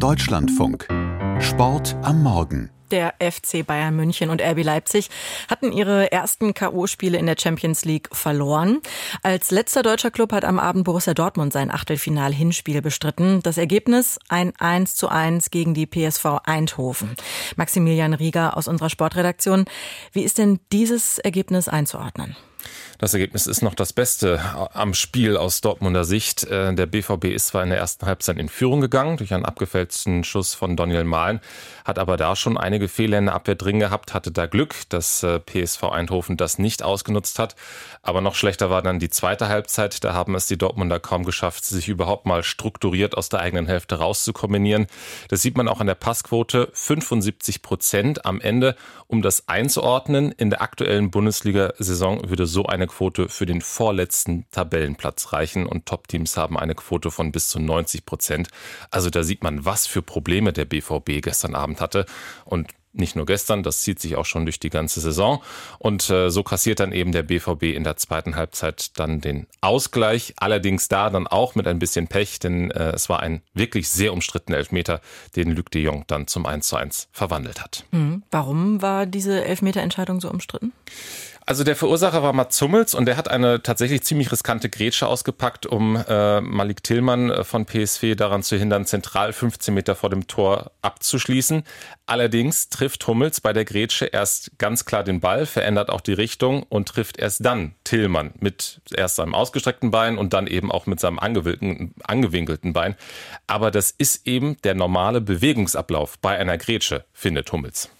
Deutschlandfunk. Sport am Morgen. Der FC Bayern München und RB Leipzig hatten ihre ersten K.O.-Spiele in der Champions League verloren. Als letzter deutscher Club hat am Abend Borussia Dortmund sein Achtelfinal-Hinspiel bestritten. Das Ergebnis ein 1 zu 1 gegen die PSV Eindhoven. Maximilian Rieger aus unserer Sportredaktion. Wie ist denn dieses Ergebnis einzuordnen? Das Ergebnis ist noch das Beste am Spiel aus Dortmunder Sicht. Äh, der BVB ist zwar in der ersten Halbzeit in Führung gegangen durch einen abgefälschten Schuss von Daniel Mahlen, hat aber da schon einige Fehler in der Abwehr drin gehabt, hatte da Glück, dass äh, PSV Eindhoven das nicht ausgenutzt hat. Aber noch schlechter war dann die zweite Halbzeit. Da haben es die Dortmunder kaum geschafft, sich überhaupt mal strukturiert aus der eigenen Hälfte rauszukombinieren. Das sieht man auch an der Passquote. 75 Prozent am Ende. Um das einzuordnen, in der aktuellen Bundesliga-Saison würde so eine Quote für den vorletzten Tabellenplatz reichen und Top-Teams haben eine Quote von bis zu 90 Prozent. Also da sieht man, was für Probleme der BVB gestern Abend hatte und nicht nur gestern, das zieht sich auch schon durch die ganze Saison. Und äh, so kassiert dann eben der BVB in der zweiten Halbzeit dann den Ausgleich. Allerdings da dann auch mit ein bisschen Pech, denn äh, es war ein wirklich sehr umstrittener Elfmeter, den Luc de Jong dann zum 1 zu 1 verwandelt hat. Mhm. Warum war diese Elfmeterentscheidung so umstritten? Also der Verursacher war Mats Hummels und der hat eine tatsächlich ziemlich riskante Grätsche ausgepackt, um äh, Malik Tillmann äh, von PSV daran zu hindern, zentral 15 Meter vor dem Tor abzuschließen. Allerdings trifft Hummels bei der Grätsche erst ganz klar den Ball, verändert auch die Richtung und trifft erst dann Tillmann mit erst seinem ausgestreckten Bein und dann eben auch mit seinem angewinkelten Bein. Aber das ist eben der normale Bewegungsablauf bei einer Grätsche, findet Hummels.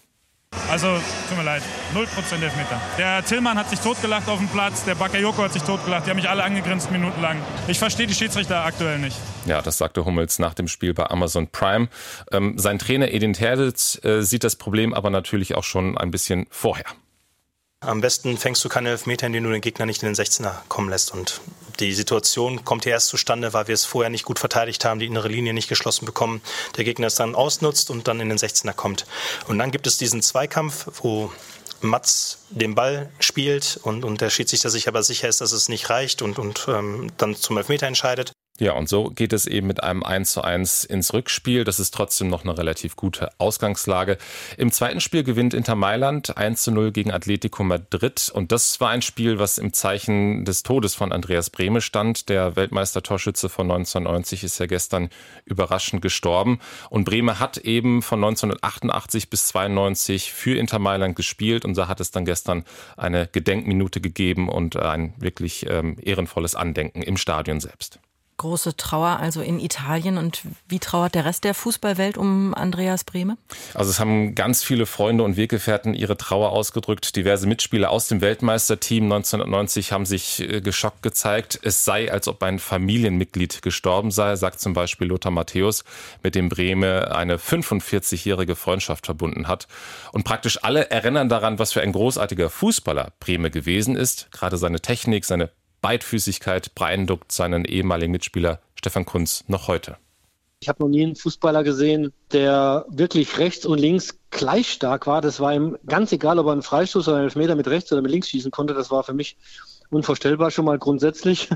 Also, tut mir leid, 0% Elfmeter. Der Tillmann hat sich totgelacht auf dem Platz, der Bakayoko hat sich totgelacht, die haben mich alle angegrinst minutenlang. Ich verstehe die Schiedsrichter aktuell nicht. Ja, das sagte Hummels nach dem Spiel bei Amazon Prime. Ähm, sein Trainer Edin Terzic äh, sieht das Problem aber natürlich auch schon ein bisschen vorher. Am besten fängst du keine Elfmeter, indem du den Gegner nicht in den 16er kommen lässt. Und die Situation kommt hier erst zustande, weil wir es vorher nicht gut verteidigt haben, die innere Linie nicht geschlossen bekommen. Der Gegner es dann ausnutzt und dann in den 16er kommt. Und dann gibt es diesen Zweikampf, wo Mats den Ball spielt und, und der Schiedsrichter sich aber sicher ist, dass es nicht reicht und, und ähm, dann zum Elfmeter entscheidet. Ja, und so geht es eben mit einem 1 zu 1 ins Rückspiel. Das ist trotzdem noch eine relativ gute Ausgangslage. Im zweiten Spiel gewinnt Inter Mailand 1 zu 0 gegen Atletico Madrid. Und das war ein Spiel, was im Zeichen des Todes von Andreas Brehme stand. Der Weltmeister-Torschütze von 1990 ist ja gestern überraschend gestorben. Und Brehme hat eben von 1988 bis 92 für Inter Mailand gespielt. Und da hat es dann gestern eine Gedenkminute gegeben und ein wirklich ähm, ehrenvolles Andenken im Stadion selbst große Trauer also in Italien. Und wie trauert der Rest der Fußballwelt um Andreas Brehme? Also es haben ganz viele Freunde und Weggefährten ihre Trauer ausgedrückt. Diverse Mitspieler aus dem Weltmeisterteam 1990 haben sich äh, geschockt gezeigt. Es sei, als ob ein Familienmitglied gestorben sei, sagt zum Beispiel Lothar Matthäus, mit dem Brehme eine 45-jährige Freundschaft verbunden hat. Und praktisch alle erinnern daran, was für ein großartiger Fußballer Brehme gewesen ist. Gerade seine Technik, seine Beidfüßigkeit beeindruckt seinen ehemaligen Mitspieler Stefan Kunz noch heute. Ich habe noch nie einen Fußballer gesehen, der wirklich rechts und links gleich stark war. Das war ihm ganz egal, ob er einen Freistoß oder einen Elfmeter mit rechts oder mit links schießen konnte. Das war für mich unvorstellbar schon mal grundsätzlich.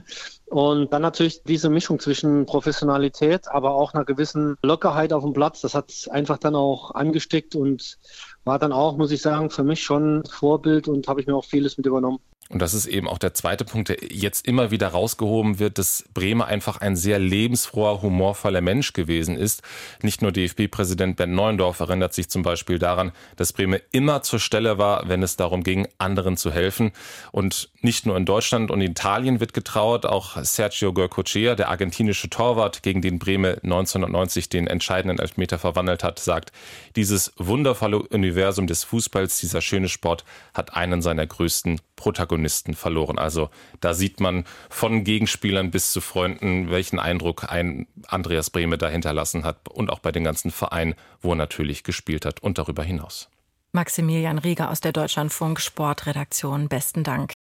Und dann natürlich diese Mischung zwischen Professionalität, aber auch einer gewissen Lockerheit auf dem Platz. Das hat einfach dann auch angesteckt und war dann auch, muss ich sagen, für mich schon Vorbild und habe ich mir auch vieles mit übernommen. Und das ist eben auch der zweite Punkt, der jetzt immer wieder rausgehoben wird, dass Bremer einfach ein sehr lebensfroher, humorvoller Mensch gewesen ist. Nicht nur DFB-Präsident Bernd Neuendorf erinnert sich zum Beispiel daran, dass Bremer immer zur Stelle war, wenn es darum ging, anderen zu helfen. Und nicht nur in Deutschland und Italien wird getraut, auch Sergio Goycochea, der argentinische Torwart, gegen den Bremer 1990 den entscheidenden Elfmeter verwandelt hat, sagt, dieses wundervolle Universum des Fußballs, dieser schöne Sport, hat einen seiner größten Protagonisten verloren. Also da sieht man von Gegenspielern bis zu Freunden, welchen Eindruck ein Andreas Brehme da hinterlassen hat und auch bei den ganzen Vereinen, wo er natürlich gespielt hat und darüber hinaus. Maximilian Rieger aus der Deutschlandfunk Sportredaktion, besten Dank.